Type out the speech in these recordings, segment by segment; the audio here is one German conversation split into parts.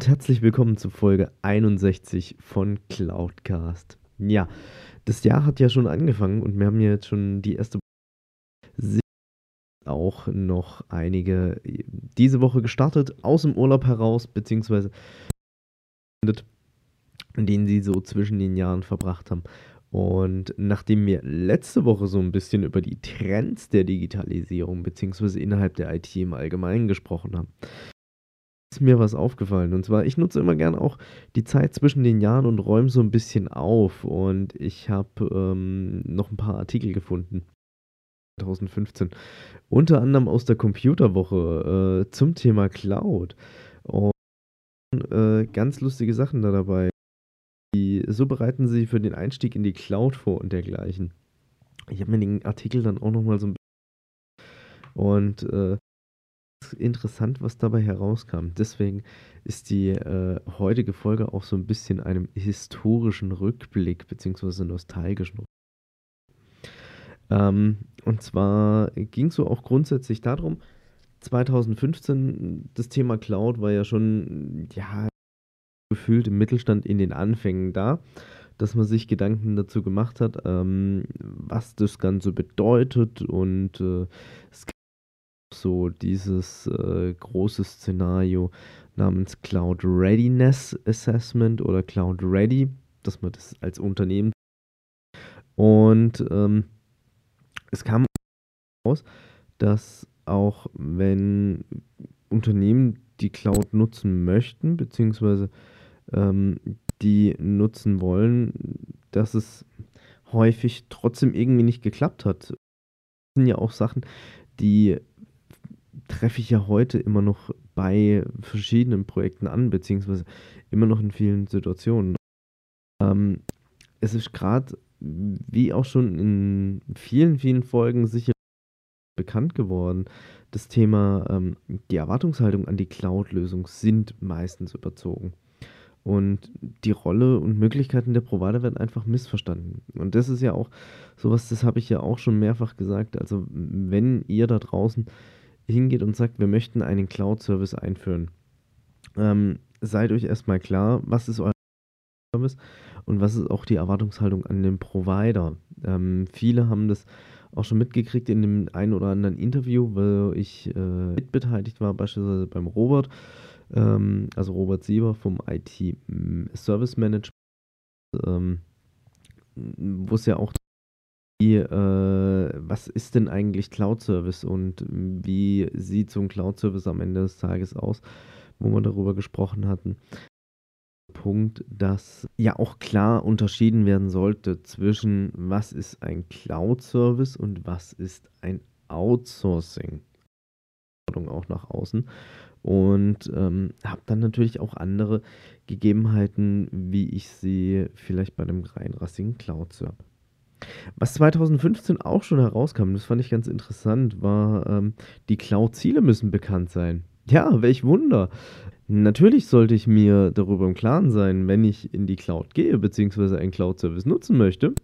Und herzlich willkommen zu Folge 61 von Cloudcast. Ja, das Jahr hat ja schon angefangen und wir haben jetzt schon die erste auch noch einige diese Woche gestartet, aus dem Urlaub heraus, beziehungsweise den sie so zwischen den Jahren verbracht haben. Und nachdem wir letzte Woche so ein bisschen über die Trends der Digitalisierung, beziehungsweise innerhalb der IT im Allgemeinen gesprochen haben, ist mir was aufgefallen. Und zwar, ich nutze immer gern auch die Zeit zwischen den Jahren und räume so ein bisschen auf. Und ich habe ähm, noch ein paar Artikel gefunden. 2015. Unter anderem aus der Computerwoche äh, zum Thema Cloud. Und äh, ganz lustige Sachen da dabei. Die, so bereiten sie für den Einstieg in die Cloud vor und dergleichen. Ich habe mir den Artikel dann auch nochmal so ein bisschen. Und äh, interessant, was dabei herauskam. Deswegen ist die äh, heutige Folge auch so ein bisschen einem historischen Rückblick bzw. nostalgischen Rückblick. Ähm, und zwar ging es so auch grundsätzlich darum, 2015, das Thema Cloud war ja schon, ja, gefühlt im Mittelstand in den Anfängen da, dass man sich Gedanken dazu gemacht hat, ähm, was das Ganze bedeutet und äh, es so dieses äh, große Szenario namens Cloud Readiness Assessment oder Cloud Ready, dass man das als Unternehmen und ähm, es kam raus, dass auch wenn Unternehmen die Cloud nutzen möchten, beziehungsweise ähm, die nutzen wollen, dass es häufig trotzdem irgendwie nicht geklappt hat. Das sind ja auch Sachen, die treffe ich ja heute immer noch bei verschiedenen Projekten an, beziehungsweise immer noch in vielen Situationen. Ähm, es ist gerade wie auch schon in vielen, vielen Folgen sicher bekannt geworden, das Thema, ähm, die Erwartungshaltung an die Cloud-Lösung sind meistens überzogen. Und die Rolle und Möglichkeiten der Provider werden einfach missverstanden. Und das ist ja auch sowas, das habe ich ja auch schon mehrfach gesagt. Also, wenn ihr da draußen hingeht und sagt, wir möchten einen Cloud-Service einführen, ähm, seid euch erstmal klar, was ist euer Service und was ist auch die Erwartungshaltung an den Provider. Ähm, viele haben das auch schon mitgekriegt in dem einen oder anderen Interview, wo ich äh, mitbeteiligt war, beispielsweise beim Robert, ähm, also Robert Sieber vom IT Service Management, ähm, wo es ja auch wie, äh, was ist denn eigentlich Cloud Service und wie sieht so ein Cloud Service am Ende des Tages aus, wo wir darüber gesprochen hatten. Punkt, dass ja auch klar unterschieden werden sollte zwischen was ist ein Cloud-Service und was ist ein Outsourcing. Auch nach außen. Und ähm, habe dann natürlich auch andere Gegebenheiten, wie ich sie vielleicht bei einem reinrassigen Cloud-Server. Was 2015 auch schon herauskam, das fand ich ganz interessant, war, ähm, die Cloud-Ziele müssen bekannt sein. Ja, welch Wunder. Natürlich sollte ich mir darüber im Klaren sein, wenn ich in die Cloud gehe, beziehungsweise einen Cloud-Service nutzen möchte,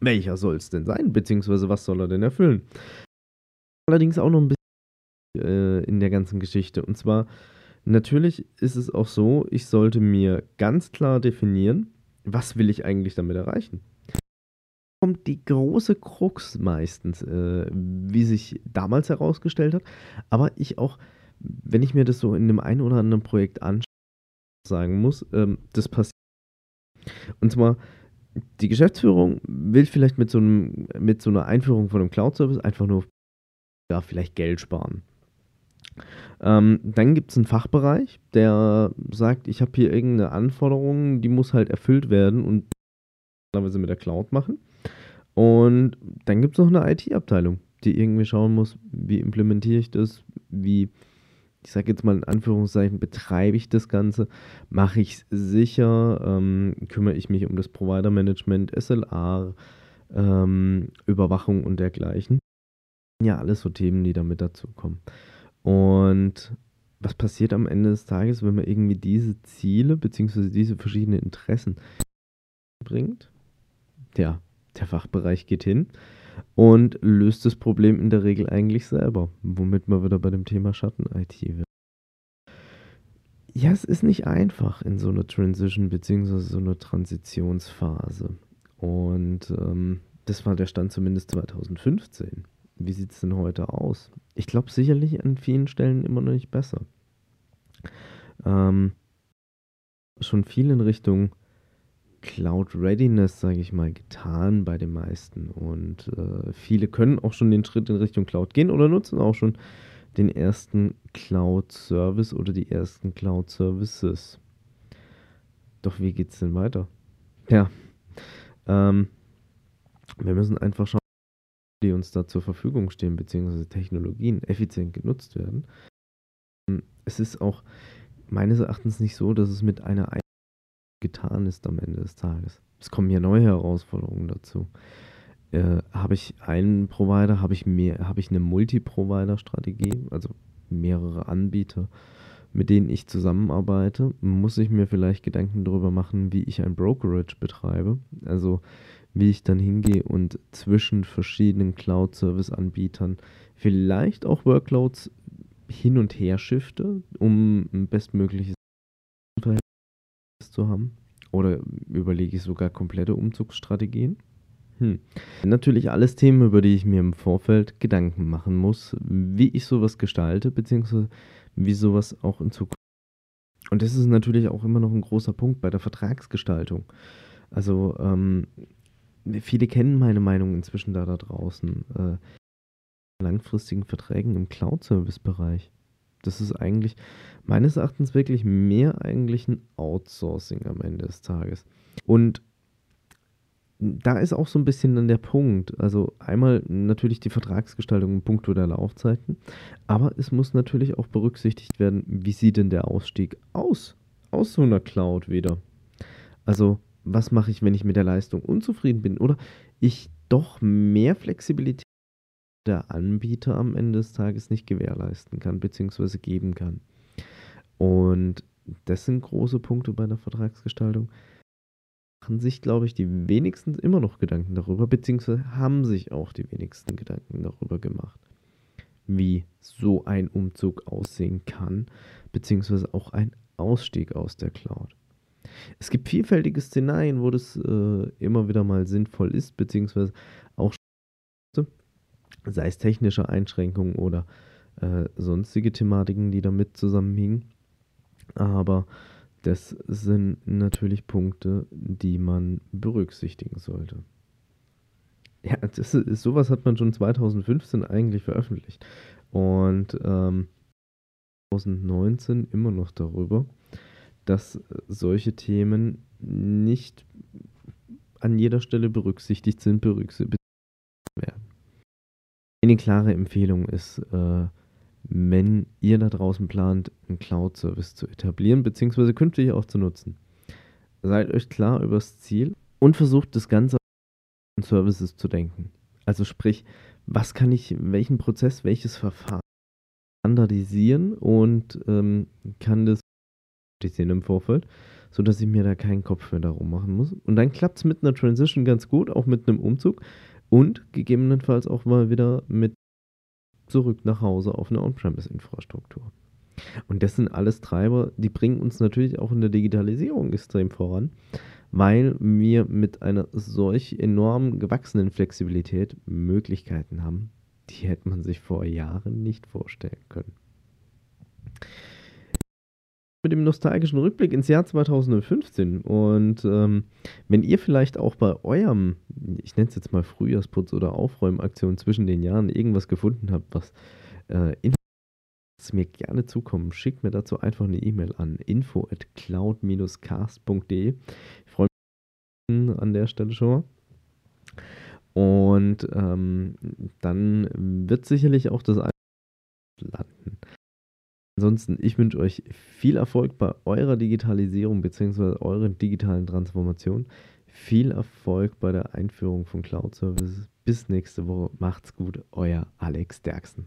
welcher soll es denn sein, beziehungsweise was soll er denn erfüllen? Allerdings auch noch ein bisschen äh, in der ganzen Geschichte. Und zwar, natürlich ist es auch so, ich sollte mir ganz klar definieren, was will ich eigentlich damit erreichen kommt die große Krux meistens, äh, wie sich damals herausgestellt hat, aber ich auch wenn ich mir das so in dem einen oder anderen Projekt anschaue, sagen muss, ähm, das passiert. Und zwar, die Geschäftsführung will vielleicht mit so, einem, mit so einer Einführung von einem Cloud-Service einfach nur ja, vielleicht Geld sparen. Ähm, dann gibt es einen Fachbereich, der sagt, ich habe hier irgendeine Anforderung, die muss halt erfüllt werden und normalerweise mit der Cloud machen. Und dann gibt es noch eine IT-Abteilung, die irgendwie schauen muss, wie implementiere ich das, wie, ich sage jetzt mal in Anführungszeichen, betreibe ich das Ganze, mache ich es sicher, ähm, kümmere ich mich um das Provider-Management, SLA, ähm, Überwachung und dergleichen. Ja, alles so Themen, die damit dazu kommen. Und was passiert am Ende des Tages, wenn man irgendwie diese Ziele bzw. diese verschiedenen Interessen bringt? Ja, der Fachbereich geht hin und löst das Problem in der Regel eigentlich selber, womit man wieder bei dem Thema Schatten-IT wird. Ja, es ist nicht einfach in so einer Transition bzw. so einer Transitionsphase. Und ähm, das war der Stand zumindest 2015. Wie sieht es denn heute aus? Ich glaube sicherlich an vielen Stellen immer noch nicht besser. Ähm, schon viel in Richtung Cloud Readiness, sage ich mal, getan bei den meisten. Und äh, viele können auch schon den Schritt in Richtung Cloud gehen oder nutzen auch schon den ersten Cloud Service oder die ersten Cloud Services. Doch wie geht es denn weiter? Ja, ähm, wir müssen einfach schauen, die uns da zur Verfügung stehen, beziehungsweise Technologien effizient genutzt werden. Ähm, es ist auch meines Erachtens nicht so, dass es mit einer getan ist am Ende des Tages. Es kommen ja neue Herausforderungen dazu. Äh, habe ich einen Provider, habe ich mehr, habe ich eine Multi-Provider-Strategie, also mehrere Anbieter, mit denen ich zusammenarbeite, muss ich mir vielleicht Gedanken darüber machen, wie ich ein Brokerage betreibe. Also wie ich dann hingehe und zwischen verschiedenen Cloud-Service-Anbietern vielleicht auch Workloads hin und her shifte, um ein bestmögliches zu haben. Oder überlege ich sogar komplette Umzugsstrategien? Hm. Natürlich alles Themen, über die ich mir im Vorfeld Gedanken machen muss, wie ich sowas gestalte, beziehungsweise wie sowas auch in Zukunft. Und das ist natürlich auch immer noch ein großer Punkt bei der Vertragsgestaltung. Also ähm, viele kennen meine Meinung inzwischen da, da draußen. Äh, langfristigen Verträgen im Cloud-Service-Bereich. Das ist eigentlich meines Erachtens wirklich mehr eigentlich ein Outsourcing am Ende des Tages. Und da ist auch so ein bisschen dann der Punkt. Also einmal natürlich die Vertragsgestaltung im Punkt der Laufzeiten, aber es muss natürlich auch berücksichtigt werden, wie sieht denn der Ausstieg aus? Aus so einer Cloud wieder. Also was mache ich, wenn ich mit der Leistung unzufrieden bin oder ich doch mehr Flexibilität der Anbieter am Ende des Tages nicht gewährleisten kann bzw. geben kann. Und das sind große Punkte bei der Vertragsgestaltung. Machen sich, glaube ich, die wenigsten immer noch Gedanken darüber, beziehungsweise haben sich auch die wenigsten Gedanken darüber gemacht, wie so ein Umzug aussehen kann, beziehungsweise auch ein Ausstieg aus der Cloud. Es gibt vielfältige Szenarien, wo das äh, immer wieder mal sinnvoll ist, beziehungsweise auch sei es technische Einschränkungen oder äh, sonstige Thematiken, die damit zusammenhingen. Aber das sind natürlich Punkte, die man berücksichtigen sollte. Ja, das ist, sowas hat man schon 2015 eigentlich veröffentlicht. Und ähm, 2019 immer noch darüber dass solche Themen nicht an jeder Stelle berücksichtigt sind, berücksichtigt. Eine klare Empfehlung ist, äh, wenn ihr da draußen plant, einen Cloud-Service zu etablieren, beziehungsweise künftig auch zu nutzen, seid euch klar über das Ziel und versucht das Ganze an Services zu denken. Also sprich, was kann ich, welchen Prozess, welches Verfahren standardisieren und ähm, kann das sehen im Vorfeld, sodass ich mir da keinen Kopf mehr darum machen muss. Und dann klappt es mit einer Transition ganz gut, auch mit einem Umzug und gegebenenfalls auch mal wieder mit zurück nach Hause auf eine On-Premise-Infrastruktur. Und das sind alles Treiber, die bringen uns natürlich auch in der Digitalisierung extrem voran, weil wir mit einer solch enorm gewachsenen Flexibilität Möglichkeiten haben, die hätte man sich vor Jahren nicht vorstellen können mit dem nostalgischen Rückblick ins Jahr 2015. Und ähm, wenn ihr vielleicht auch bei eurem, ich nenne es jetzt mal Frühjahrsputz oder Aufräumaktion zwischen den Jahren irgendwas gefunden habt, was äh, mir gerne zukommen, schickt mir dazu einfach eine E-Mail an info at cloud-cast.de. Ich freue mich an der Stelle schon mal. Und ähm, dann wird sicherlich auch das landen. Ansonsten, ich wünsche euch viel Erfolg bei eurer Digitalisierung bzw. eurer digitalen Transformation. Viel Erfolg bei der Einführung von Cloud Services. Bis nächste Woche. Macht's gut. Euer Alex Derksen.